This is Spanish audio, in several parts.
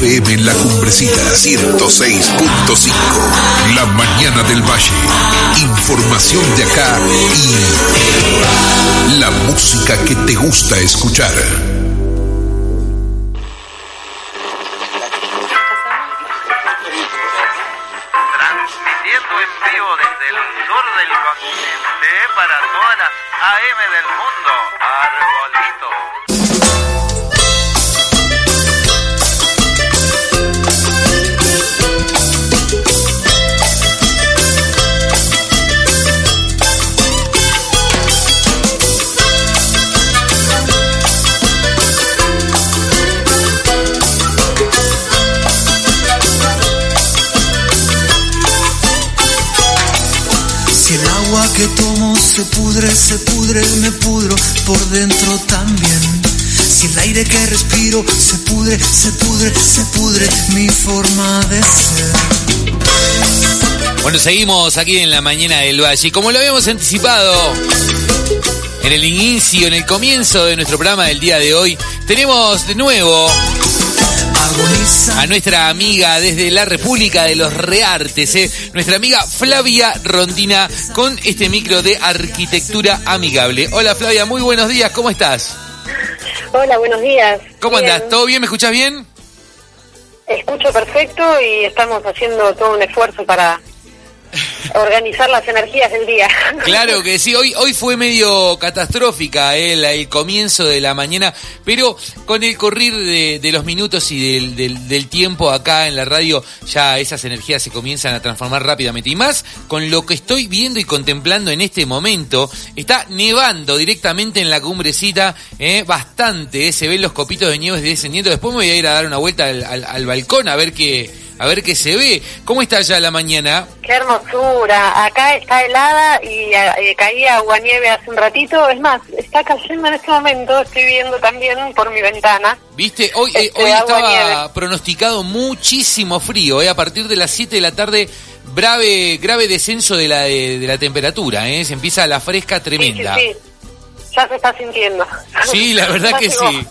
FM La Cumbrecita 106.5. La mañana del Valle. Información de acá y la música que te gusta escuchar. Transmitiendo en vivo desde el sur del continente para todas las AM del mundo. Arbolito. Que tomo se pudre, se pudre, me pudro por dentro también. Si el aire que respiro se pudre, se pudre, se pudre mi forma de ser. Bueno, seguimos aquí en la mañana del Valle. Como lo habíamos anticipado en el inicio, en el comienzo de nuestro programa del día de hoy, tenemos de nuevo a nuestra amiga desde la República de los Reartes, ¿eh? nuestra amiga Flavia Rondina, con este micro de arquitectura amigable. Hola Flavia, muy buenos días, ¿cómo estás? Hola, buenos días. ¿Cómo Bien. andás? ¿Todo bien? ¿Me escuchás bien? Escucho perfecto y estamos haciendo todo un esfuerzo para organizar las energías del día. Claro que sí, hoy, hoy fue medio catastrófica eh, el comienzo de la mañana, pero con el correr de, de los minutos y del, del- del tiempo acá en la radio, ya esas energías se comienzan a transformar rápidamente. Y más con lo que estoy viendo y contemplando en este momento, está nevando directamente en la cumbrecita, eh, bastante, eh, se ven los copitos de nieve descendiendo. Después me voy a ir a dar una vuelta al, al- al balcón a ver qué, a ver qué se ve. ¿Cómo está ya la mañana? Qué hermosura. Acá está helada y eh, caía agua nieve hace un ratito. Es más, está cayendo en este momento. Estoy viendo también por mi ventana. Viste, hoy, eh, Este, hoy estaba nieve. pronosticado muchísimo frío, eh, a partir de las 7 de la tarde, grave, grave descenso de la, de, de la temperatura, eh, se empieza la fresca tremenda. Sí, sí, sí. Ya se está sintiendo. Sí, la verdad que sí.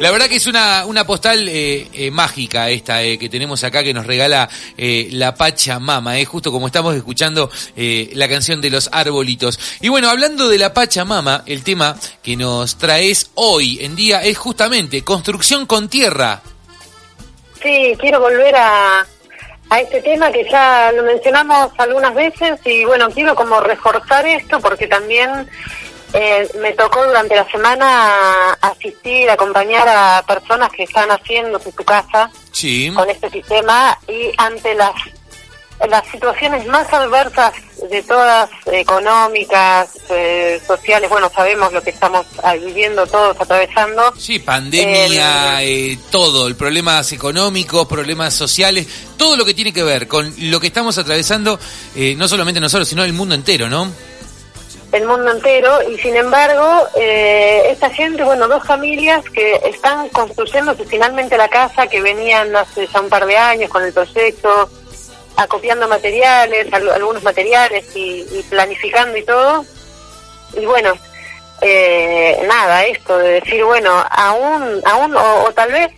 La verdad que es una, una postal eh, eh, mágica esta eh, que tenemos acá que nos regala eh, la Pachamama, eh, justo como estamos escuchando eh, la canción de los arbolitos. Y bueno, hablando de la Pachamama, el tema que nos traes hoy en día es justamente construcción con tierra. Sí, quiero volver a, a este tema que ya lo mencionamos algunas veces y bueno, quiero como reforzar esto porque también eh, me tocó durante la semana asistir, acompañar a personas que están haciendo su casa Sí. con este sistema y ante las las situaciones más adversas de todas, económicas, eh, sociales, bueno, sabemos lo que estamos viviendo todos, atravesando. Sí, pandemia, eh, todo, el problemas económicos, problemas sociales, todo lo que tiene que ver con lo que estamos atravesando, eh, no solamente nosotros, sino el mundo entero, ¿no? El mundo entero y sin embargo eh, esta gente, bueno, dos familias que están construyéndose finalmente la casa que venían hace ya un par de años con el proyecto, acopiando materiales, al- algunos materiales y, y planificando y todo. Y bueno, eh, nada, esto de decir, bueno, aún, aún o, o tal vez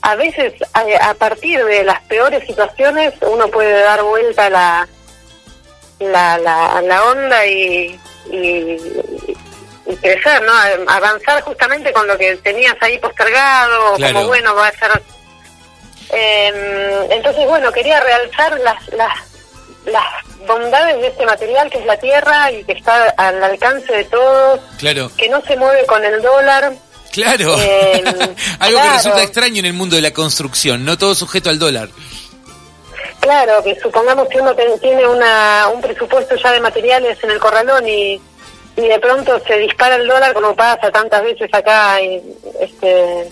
a veces a, a partir de las peores situaciones uno puede dar vuelta a la, la, la, la onda y, y, y crecer, ¿no? Avanzar justamente con lo que tenías ahí postergado, Claro. como bueno, va a ser... Eh, entonces, bueno, quería realzar las, las, las bondades de este material que es la tierra y que está al alcance de todos, Claro, que no se mueve con el dólar. claro. Eh, Algo que resulta extraño en el mundo de la construcción, no todo sujeto al dólar. Claro, que supongamos que uno tiene una, un presupuesto ya de materiales en el corralón y, y de pronto se dispara el dólar como pasa tantas veces acá. Y, este,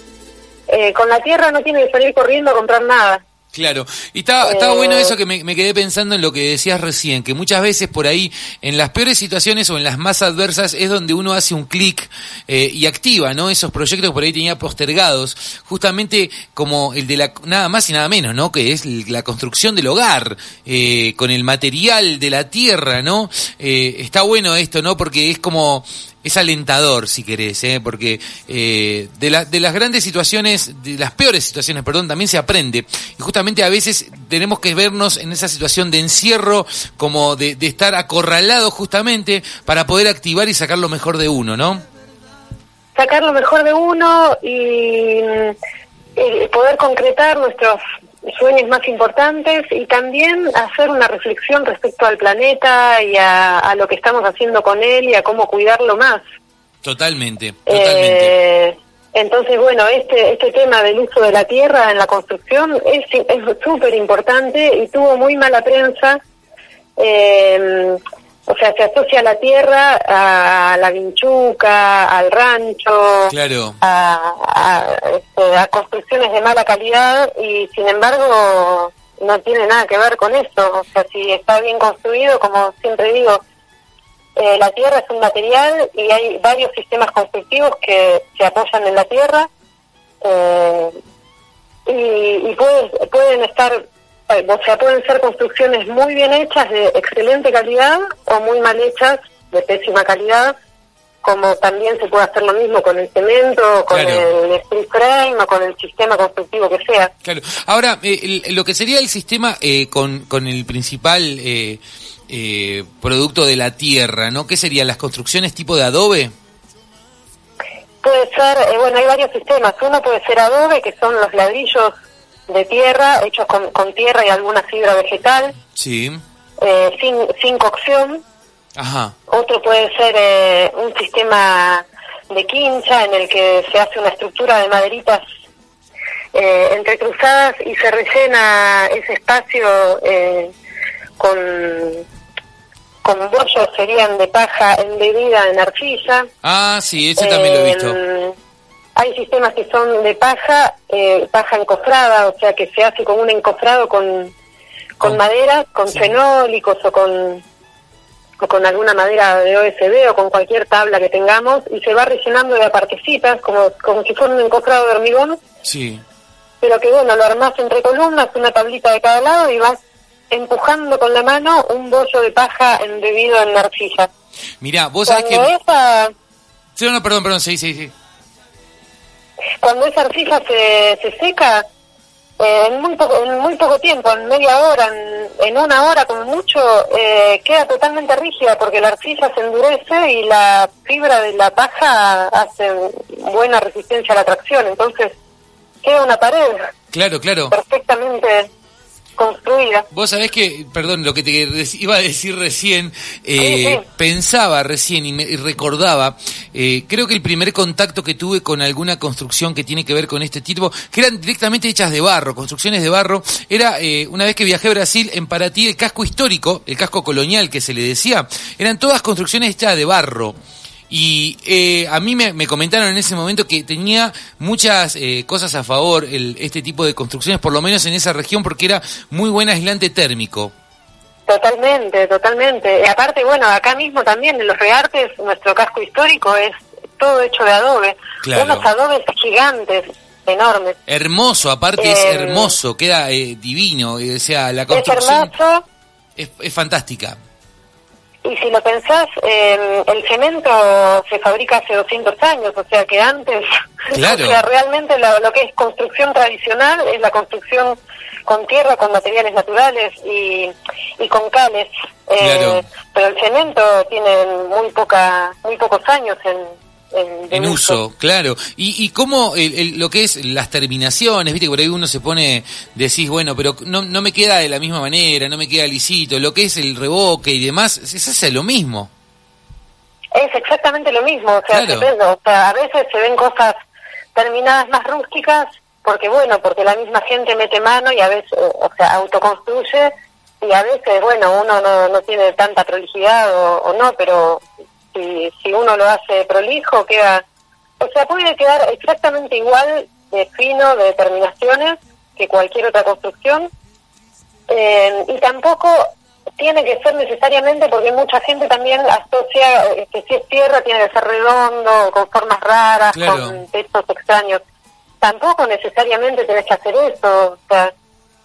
eh, con la tierra no tiene que salir corriendo a comprar nada. Claro, y estaba, estaba Eh, bueno eso que me, me quedé pensando en lo que decías recién, que muchas veces por ahí, en las peores situaciones o en las más adversas, es donde uno hace un clic eh, y activa, ¿no? Esos proyectos que por ahí tenía postergados, justamente como el de la, nada más y nada menos, ¿no? Que es la construcción del hogar, eh, con el material de la tierra, ¿no? Eh, está bueno esto, ¿no? Porque es como, es alentador, si querés, ¿eh? porque eh, de, la- de las grandes situaciones, de las peores situaciones, perdón, también se aprende. Y justamente a veces tenemos que vernos en esa situación de encierro, como de, de estar acorralado justamente para poder activar y sacar lo mejor de uno, ¿no? sacar lo mejor de uno y poder concretar nuestros sueños más importantes y también hacer una reflexión respecto al planeta y a, a lo que estamos haciendo con él y a cómo cuidarlo más. Totalmente, totalmente. Eh, entonces, bueno, este, este tema del uso de la tierra en la construcción es es súper importante y tuvo muy mala prensa. Eh, o sea, se asocia la tierra a la vinchuca, al rancho, Claro. a, a, este, a construcciones de mala calidad y sin embargo no tiene nada que ver con eso. O sea, si está bien construido, como siempre digo, eh, la tierra es un material y hay varios sistemas constructivos que se apoyan en la tierra eh, y, y puede- pueden estar, eh, o sea, pueden ser construcciones muy bien hechas de excelente calidad o muy mal hechas de pésima calidad, como también se puede hacer lo mismo con el cemento, con Claro. el street frame o con el sistema constructivo que sea. Claro. Ahora, eh, lo que sería el sistema eh, con, con el principal eh, eh, producto de la tierra, ¿no? ¿Qué serían las construcciones tipo de adobe? Puede ser, eh, bueno, hay varios sistemas. Uno puede ser adobe, que son los ladrillos de tierra, hechos con, con tierra y alguna fibra vegetal, Sí. Eh, sin, sin cocción. Ajá. Otro puede ser eh, un sistema de quincha en el que se hace una estructura de maderitas eh, entrecruzadas y se rellena ese espacio eh, con, con bollos serían de paja embebida en arcilla. Ah, sí, ese también lo he visto. Eh, Hay sistemas que son de paja, eh, paja encofrada, o sea que se hace con un encofrado con, con Con- madera, con sí. fenólicos o con, o con alguna madera de OSB o con cualquier tabla que tengamos y se va rellenando de apartecitas como, como si fuera un encofrado de hormigón, Sí. pero que bueno, lo armás entre columnas, una tablita de cada lado y vas empujando con la mano un bollo de paja embebido en arcilla. Mirá, vos sabés Cuando que... esa Sí, no, perdón, perdón, sí, sí, sí. cuando esa arcilla se, se seca, eh, en, muy poco, en muy poco tiempo, en media hora, en, en una hora como mucho, eh, queda totalmente rígida porque la arcilla se endurece y la fibra de la paja hace buena resistencia a la tracción. Entonces queda una pared Claro, claro. perfectamente construida. Vos sabés que, perdón, lo que te iba a decir recién, eh, Sí, sí. pensaba recién y, me, y recordaba, eh, creo que el primer contacto que tuve con alguna construcción que tiene que ver con este tipo, que eran directamente hechas de barro, construcciones de barro, era eh, una vez que viajé a Brasil, en Paraty, el casco histórico, el casco colonial que se le decía, eran todas construcciones hechas de barro. Y eh, a mí me, me comentaron en ese momento que tenía muchas eh, cosas a favor el, este tipo de construcciones, por lo menos en esa región, porque era muy buen aislante térmico. Totalmente, totalmente. Y aparte, bueno, acá mismo también en los reartes, nuestro casco histórico es todo hecho de adobe. Claro. Unos adobes gigantes, enormes. Hermoso, aparte es Eh, hermoso, queda eh, divino, o sea, la Es construcción hermoso. es, es fantástica. Y si lo pensás, eh, el cemento se fabrica hace 200 años, o sea que antes, Claro. o sea, realmente lo, lo que es construcción tradicional es la construcción con tierra, con materiales naturales y, y con cales. Eh, Claro. Pero el cemento tiene muy poca, muy pocos años en, en, uso, claro. Y, y cómo el- el- lo que es las terminaciones, viste que por ahí uno se pone, decís, bueno, pero no, no me queda de la misma manera, no me queda lisito, lo que es el revoque y demás, se hace lo mismo. Es exactamente lo mismo, o sea, Claro. o sea, a veces se ven cosas terminadas más rústicas, porque bueno, porque la misma gente mete mano y a veces, o sea, autoconstruye, y a veces, bueno, uno no, no tiene tanta prolijidad o, o no, pero si, si uno lo hace prolijo, queda... O sea, puede quedar exactamente igual de fino, de determinaciones, que cualquier otra construcción. Eh, y tampoco tiene que ser necesariamente porque mucha gente también asocia que si es tierra tiene que ser redondo, con formas raras, Claro. con techos extraños. Tampoco necesariamente tenés que hacer eso. O sea,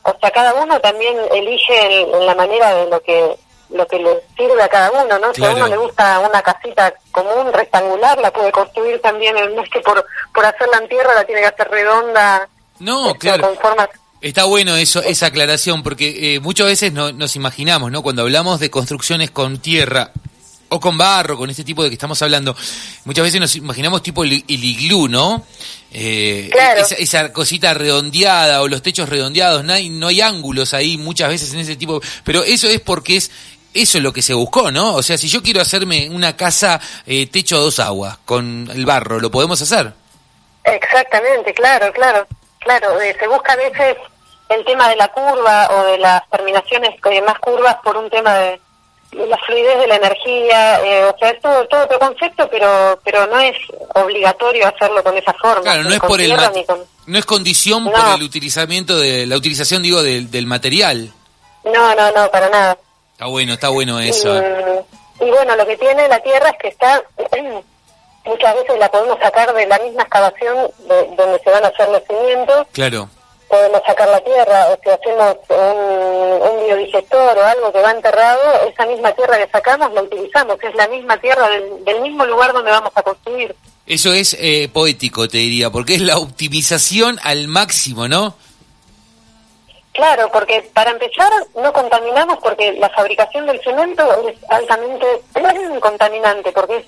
o sea cada uno también elige en, en la manera de lo que lo que le sirve a cada uno, ¿no? Si a uno le gusta una casita común, rectangular, la puede construir también, no es que por, por hacerla en tierra la tiene que hacer redonda, No, este, claro. con formas Está bueno eso, esa aclaración, porque eh, muchas veces no, nos imaginamos, ¿no? Cuando hablamos de construcciones con tierra o con barro, con este tipo de que estamos hablando, muchas veces nos imaginamos tipo el, el iglú, ¿no? Eh, Claro. esa, esa cosita redondeada o los techos redondeados, no hay, no hay ángulos ahí muchas veces en ese tipo, pero eso es porque es eso es lo que se buscó, ¿no? O sea, si yo quiero hacerme una casa eh, techo a dos aguas con el barro, ¿lo podemos hacer? Exactamente, claro, claro, claro. eh, se busca a veces el tema de la curva o de las terminaciones eh, más curvas por un tema de, de la fluidez de la energía, eh, o sea, es todo, todo otro concepto, pero pero no es obligatorio hacerlo con esa forma. Claro, no es por el con- no es condición No. por el utilizamiento de la utilización digo del, del material. No, no, no, para nada. Está bueno, está bueno eso. eh. Y, y bueno, lo que tiene la tierra es que está, muchas veces la podemos sacar de la misma excavación de- donde se van a hacer los cimientos, Claro. podemos sacar la tierra, o si hacemos un, un biodigestor o algo que va enterrado, esa misma tierra que sacamos la utilizamos, es la misma tierra del, del mismo lugar donde vamos a construir. Eso es eh, poético, te diría, porque es la optimización al máximo, ¿no? Claro, porque para empezar no contaminamos porque la fabricación del cemento es altamente contaminante porque es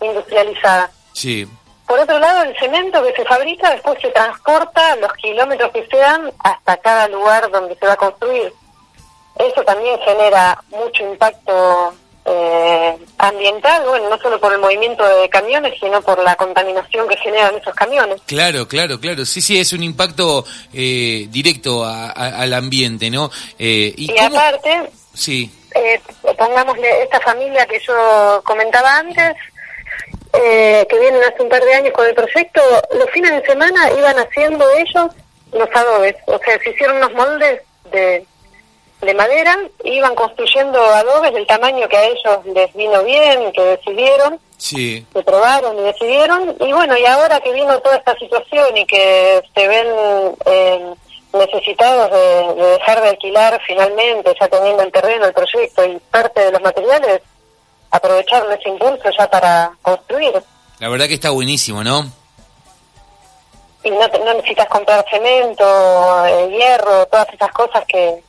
industrializada. Sí. Por otro lado, el cemento que se fabrica después se transporta los kilómetros que sean hasta cada lugar donde se va a construir. Eso también genera mucho impacto eh, ambiental, bueno, no solo por el movimiento de camiones, sino por la contaminación que generan esos camiones. Claro, claro, claro. Sí, sí, es un impacto eh, directo a- a- al ambiente, ¿no? Eh, ¿Y, Y, cómo? aparte, Sí, eh, pongámosle esta familia que yo comentaba antes, eh, que vienen hace un par de años con el proyecto, los fines de semana iban haciendo ellos los adobes, o sea, se hicieron unos moldes de, de madera, iban construyendo adobes del tamaño que a ellos les vino bien, que decidieron, sí. que probaron y decidieron, y bueno, y ahora que vino toda esta situación y que se ven eh, necesitados de, de dejar de alquilar finalmente, ya teniendo el terreno, el proyecto y parte de los materiales, aprovecharon ese impulso ya para construir. La verdad que está buenísimo, ¿no? Y no, no necesitas comprar cemento, eh, hierro, todas esas cosas que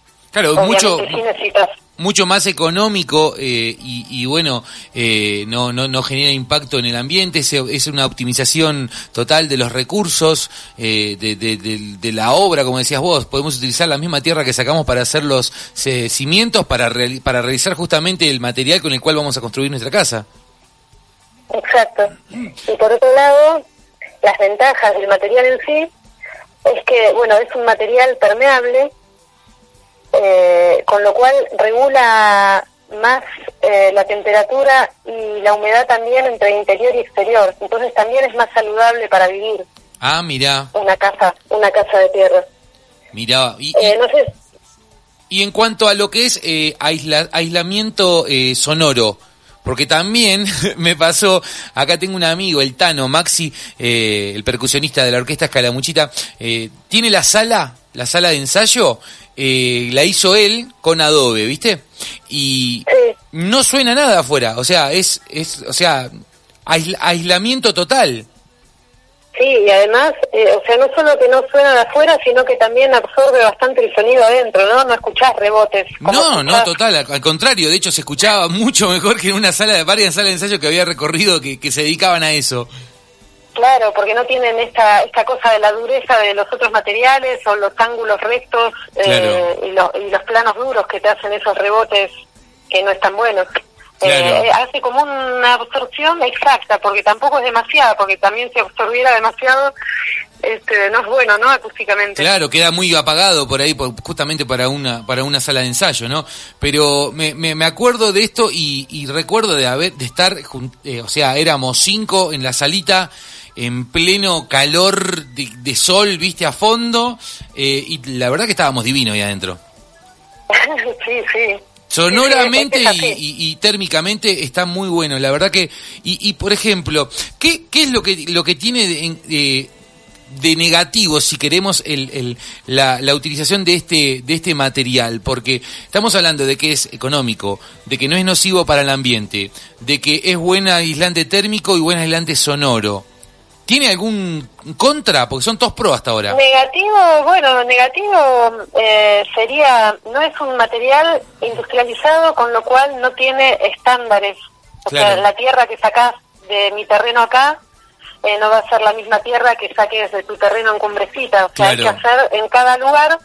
Claro, obviamente mucho, sí necesitas. mucho más económico eh, y, y bueno, eh, no, no, no genera impacto en el ambiente, es, es una optimización total de los recursos, eh, de, de- de- de la obra, como decías vos, podemos utilizar la misma tierra que sacamos para hacer los eh, cimientos, para, reali- para realizar justamente el material con el cual vamos a construir nuestra casa. Exacto. Y por otro lado, las ventajas del material en sí es que, bueno, es un material permeable, eh, con lo cual regula más eh, la temperatura y la humedad también entre interior y exterior. Entonces también es más saludable para vivir Ah, mirá, una casa, una casa de tierra. mirá. Y, y- Eh, no sé, Y en cuanto a lo que es eh, aisla- aislamiento eh, sonoro, porque también me pasó, acá tengo un amigo, el Tano, Maxi, eh, el percusionista de la orquesta Escalamuchita, eh, tiene la sala, la sala de ensayo, eh, la hizo él con Adobe, ¿viste? Y no suena nada afuera, o sea, es, es o sea, aisla- aislamiento total. sí, y además, eh, o sea, no solo que no suena de afuera, sino que también absorbe bastante el sonido adentro, ¿no? No escuchás rebotes. No, no, total, al, al contrario, de hecho se escuchaba mucho mejor que en una sala de varias salas de ensayo que había recorrido que, que se dedicaban a eso. Claro, porque no tienen esta esta cosa de la dureza de los otros materiales o los ángulos rectos eh, y, lo- y los planos duros que te hacen esos rebotes que no están buenos. Claro. Eh, hace como una absorción exacta, porque tampoco es demasiada, porque también si absorbiera demasiado, este, no es bueno, ¿no? Acústicamente. Claro, queda muy apagado por ahí, por- justamente para una para una sala de ensayo, ¿no? Pero me, me, me acuerdo de esto y, y recuerdo de haber de estar, eh, o sea, éramos cinco en la salita en pleno calor de, de sol, viste, a fondo, eh, y la verdad que estábamos divinos ahí adentro. sí, sí. Sonoramente Sí, sí, es y, así. y- y térmicamente está muy bueno, la verdad que y, y por ejemplo, ¿qué, qué es lo que lo que tiene de, en- de- de negativo si queremos el, el- la, la utilización de este de este material? Porque estamos hablando de que es económico, de que no es nocivo para el ambiente, de que es buen aislante térmico y buen aislante sonoro. ¿Tiene algún contra? Porque son todos pro hasta ahora. Negativo, bueno, negativo eh, sería, no es un material industrializado, con lo cual no tiene estándares. O sea, la tierra que sacás de mi terreno acá eh, no va a ser la misma tierra que saques de tu terreno en Cumbrecita. O sea, hay que hacer en cada lugar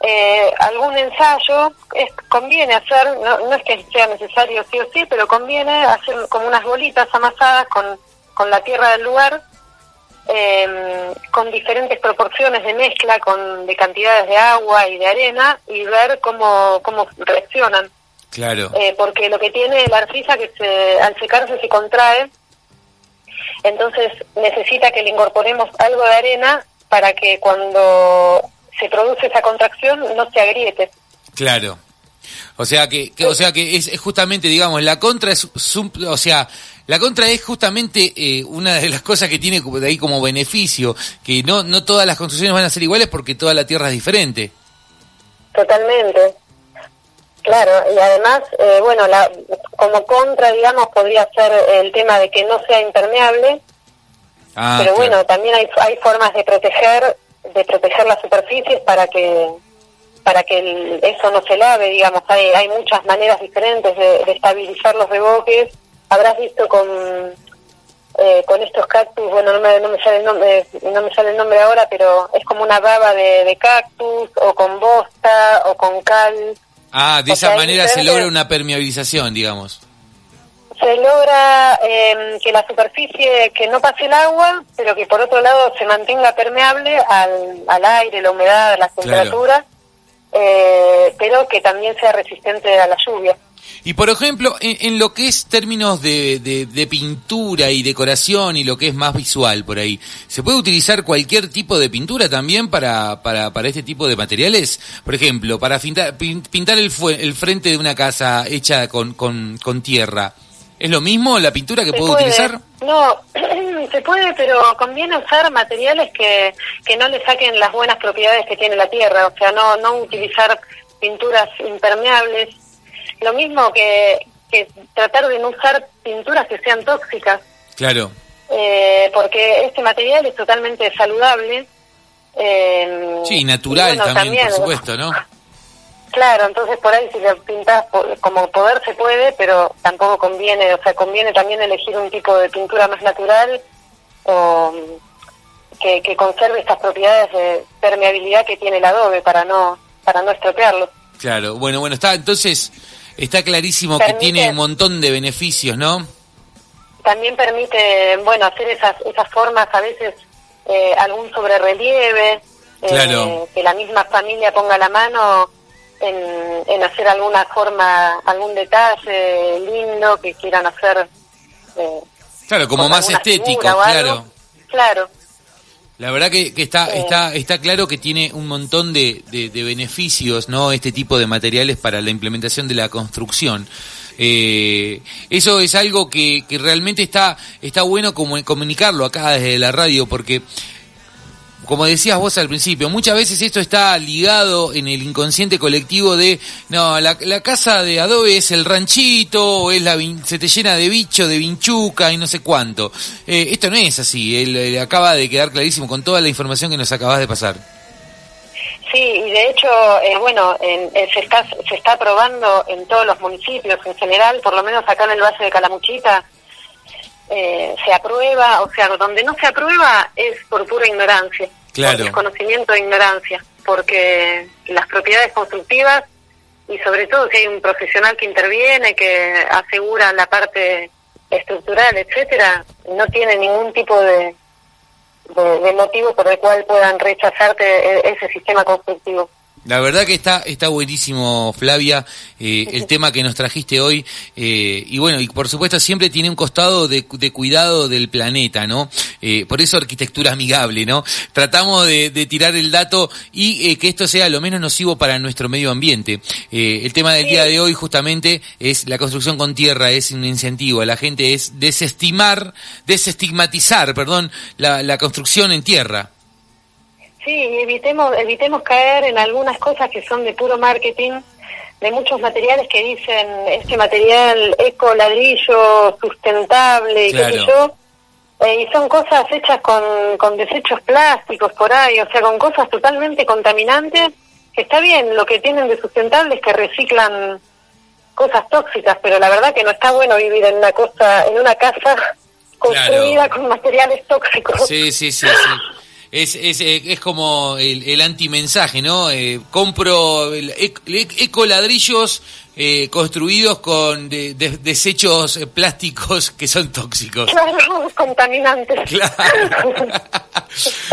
eh, algún ensayo. Es, conviene hacer, no, no es que sea necesario sí o sí, pero conviene hacer como unas bolitas amasadas con, con la tierra del lugar eh, con diferentes proporciones de mezcla, con de cantidades de agua y de arena y ver cómo, cómo reaccionan. Claro. Eh, porque lo que tiene la arcilla que se, al secarse se contrae, entonces necesita que le incorporemos algo de arena para que cuando se produce esa contracción no se agriete. Claro. O sea que, que- o sea que es, es justamente, digamos, la contra es, o sea, la contra es justamente eh, una de las cosas que tiene de ahí como beneficio, que no no todas las construcciones van a ser iguales porque toda la tierra es diferente. Totalmente. Claro, y además, eh, bueno, la, como contra, digamos, podría ser el tema de que no sea impermeable, Ah, pero claro. bueno, también hay, hay formas de proteger de proteger las superficies para que para que el- eso no se lave, digamos, hay, hay muchas maneras diferentes de, de estabilizar los reboques. Habrás visto con eh, con estos cactus, bueno, no me, no me sale el nombre, no me sale el nombre ahora, pero es como una baba de, de cactus o con bosta o con cal. Ah, de o esa sea, manera se logra una permeabilización, digamos. se logra eh, que la superficie, que no pase el agua, pero que por otro lado se mantenga permeable al, al aire, la humedad, las Claro. temperaturas, eh, pero que también sea resistente a la lluvia. Y por ejemplo, en, en lo que es términos de, de- de pintura y decoración y lo que es más visual por ahí, ¿se puede utilizar cualquier tipo de pintura también para, para, para este tipo de materiales? Por ejemplo, para pintar, pin- pintar el, el frente de una casa hecha con, con, con tierra. ¿Es lo mismo la pintura que ¿Se puedo puede? utilizar? No, se puede, pero conviene usar materiales que, que no le saquen las buenas propiedades que tiene la tierra, o sea, no, no utilizar pinturas impermeables. Lo mismo que, que tratar de no usar pinturas que sean tóxicas. Claro. eh, porque este material es totalmente saludable. eh, Sí, y natural bueno, también, por supuesto, ¿no? Claro, entonces por ahí si lo pintas como poder se puede, pero tampoco conviene, o sea, conviene también elegir un tipo de pintura más natural o que, que conserve estas propiedades de permeabilidad que tiene el adobe para no para no estropearlo. Claro. Bueno, bueno, está, entonces, está clarísimo que tiene un montón de beneficios, ¿no? También permite, bueno, hacer esas esas formas a veces eh, algún sobrerelieve, eh, Claro. que la misma familia ponga la mano en, en hacer alguna forma, algún detalle lindo que quieran hacer. eh, Claro, como más estético, figura o algo. claro. La verdad que, que está, está, está claro que tiene un montón de, de- de beneficios, ¿no? Este tipo de materiales para la implementación de la construcción. Eh, eso es algo que, que realmente está, está bueno como comunicarlo acá desde la radio, porque como decías vos al principio, muchas veces esto está ligado en el inconsciente colectivo de, no, la, casa de adobe es el ranchito, o es la, se te llena de bicho, de vinchuca y no sé cuánto. Eh, esto no es así, él, acaba de quedar clarísimo con toda la información que nos acabas de pasar. sí, y de hecho, eh, bueno, en- eh, se está se está probando en todos los municipios en general, por lo menos acá en el Valle de Calamuchita, eh, se aprueba, o sea, donde no se aprueba es por pura ignorancia, Claro. desconocimiento e ignorancia, porque las propiedades constructivas y sobre todo si hay un profesional que interviene, que asegura la parte estructural, etcétera, no tiene ningún tipo de, de, de motivo por el cual puedan rechazarte e- ese sistema constructivo. La verdad que está está buenísimo, Flavia, eh, el tema que nos trajiste hoy. eh, y bueno, y por supuesto siempre tiene un costado de, de cuidado del planeta, ¿no? Eh, por eso arquitectura amigable, ¿no? Tratamos de, de tirar el dato y eh, que esto sea lo menos nocivo para nuestro medio ambiente. Eh, el tema del día de hoy justamente es la construcción con tierra, es un incentivo a la gente, es desestimar, desestigmatizar, perdón, la, la construcción en tierra. Sí, evitemos, evitemos caer en algunas cosas que son de puro marketing, de muchos materiales que dicen este material eco ladrillo sustentable y qué sé Claro. yo, eh, y son cosas hechas con, con desechos plásticos por ahí, o sea, con cosas totalmente contaminantes, está bien, lo que tienen de sustentable es que reciclan cosas tóxicas, pero la verdad que no está bueno vivir en una cosa, en una casa construida con materiales tóxicos. Sí, sí, sí, sí. Es, es, eh, es como el, el antimensaje, ¿no? Eh, compro el ec- ec- ecoladrillos eh, construidos con de- de- desechos plásticos que son tóxicos. Claro, contaminantes. Claro.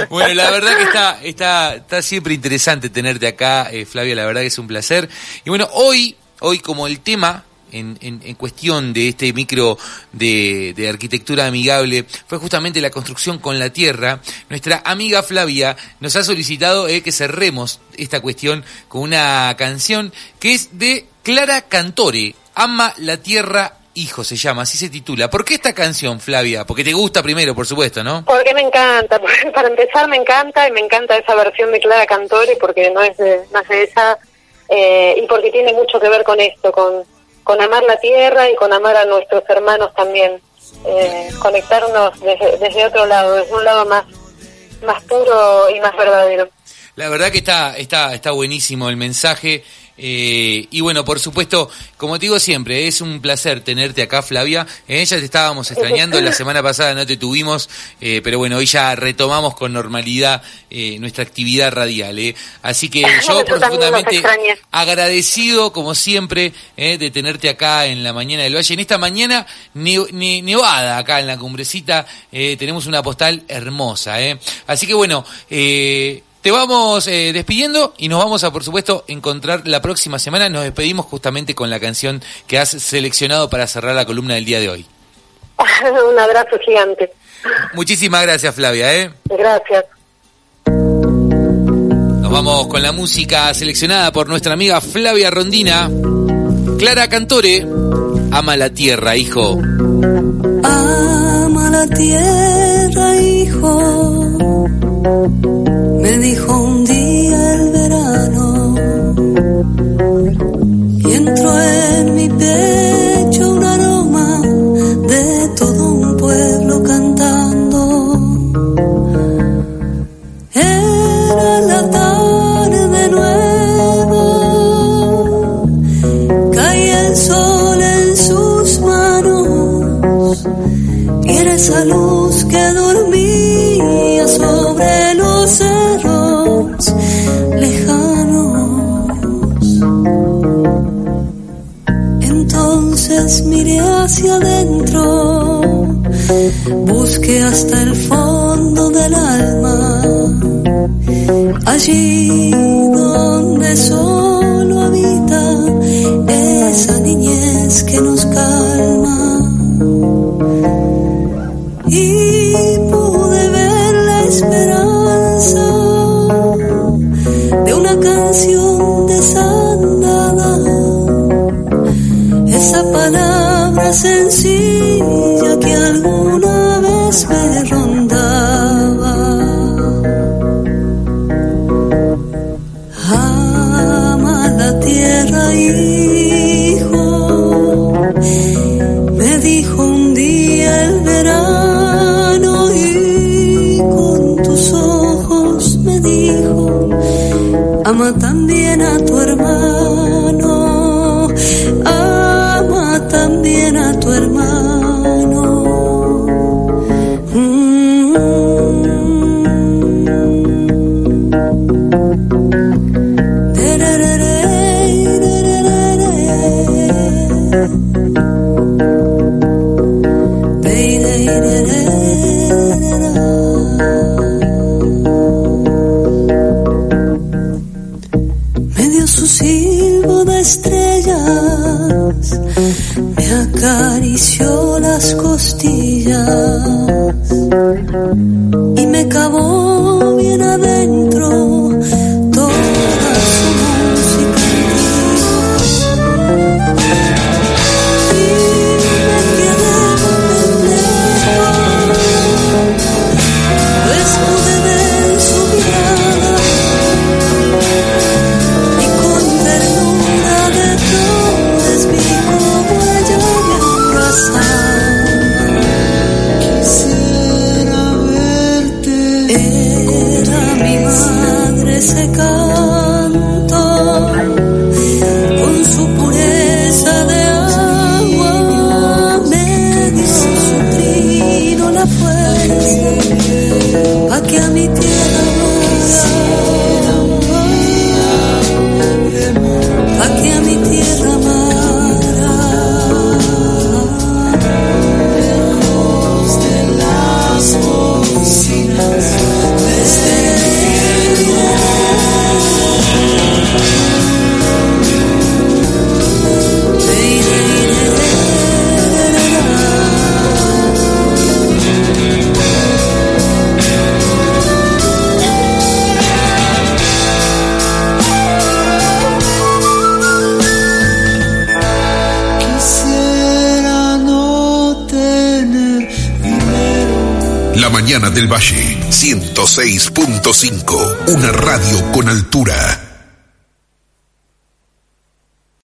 Bueno, la verdad que está, está, está siempre interesante tenerte acá, eh, Flavia, la verdad que es un placer. Y bueno, hoy, hoy como el tema en, en, en cuestión de este micro de, de arquitectura amigable fue justamente la construcción con la tierra, nuestra amiga Flavia nos ha solicitado eh, que cerremos esta cuestión con una canción que es de Clara Cantore, Ama la Tierra Hijo se llama, así se titula. ¿Por qué esta canción, Flavia? Porque te gusta primero, por supuesto, ¿no? Porque me encanta, para empezar me encanta y me encanta esa versión de Clara Cantore porque no es de, no de esa eh, y porque tiene mucho que ver con esto, con, con amar la tierra y con amar a nuestros hermanos también, eh, conectarnos desde, desde otro lado, desde un lado más, más puro y más verdadero. La verdad que está, está, está buenísimo el mensaje. Eh, y bueno, por supuesto, como te digo siempre, es un placer tenerte acá, Flavia. Eh, ya te estábamos extrañando, la semana pasada no te tuvimos, eh, pero bueno, hoy ya retomamos con normalidad eh, nuestra actividad radial. eh. Así que yo profundamente agradecido, como siempre, eh, de tenerte acá en la mañana del Valle. En esta mañana ne- ne- nevada acá en la cumbrecita, eh, tenemos una postal hermosa. eh. Así que bueno, eh, te vamos eh, despidiendo y nos vamos a, por supuesto, encontrar la próxima semana. Nos despedimos justamente con la canción que has seleccionado para cerrar la columna del día de hoy. un abrazo gigante. Muchísimas gracias, Flavia. ¿eh? Gracias. Nos vamos con la música seleccionada por nuestra amiga Flavia Rondina. Clara Cantore, ama la tierra, hijo. Ama la tierra, hijo, me dijo un día el verano. Y entró en mi pecho un aroma de todo un pueblo cantando. Era la tarde nueva, caía el sol en sus manos y era esa luz hacia adentro, busqué hasta el fondo del alma, allí donde solo habita esa niñez que nos calma presencia. y me cavó 106.5, una radio con altura.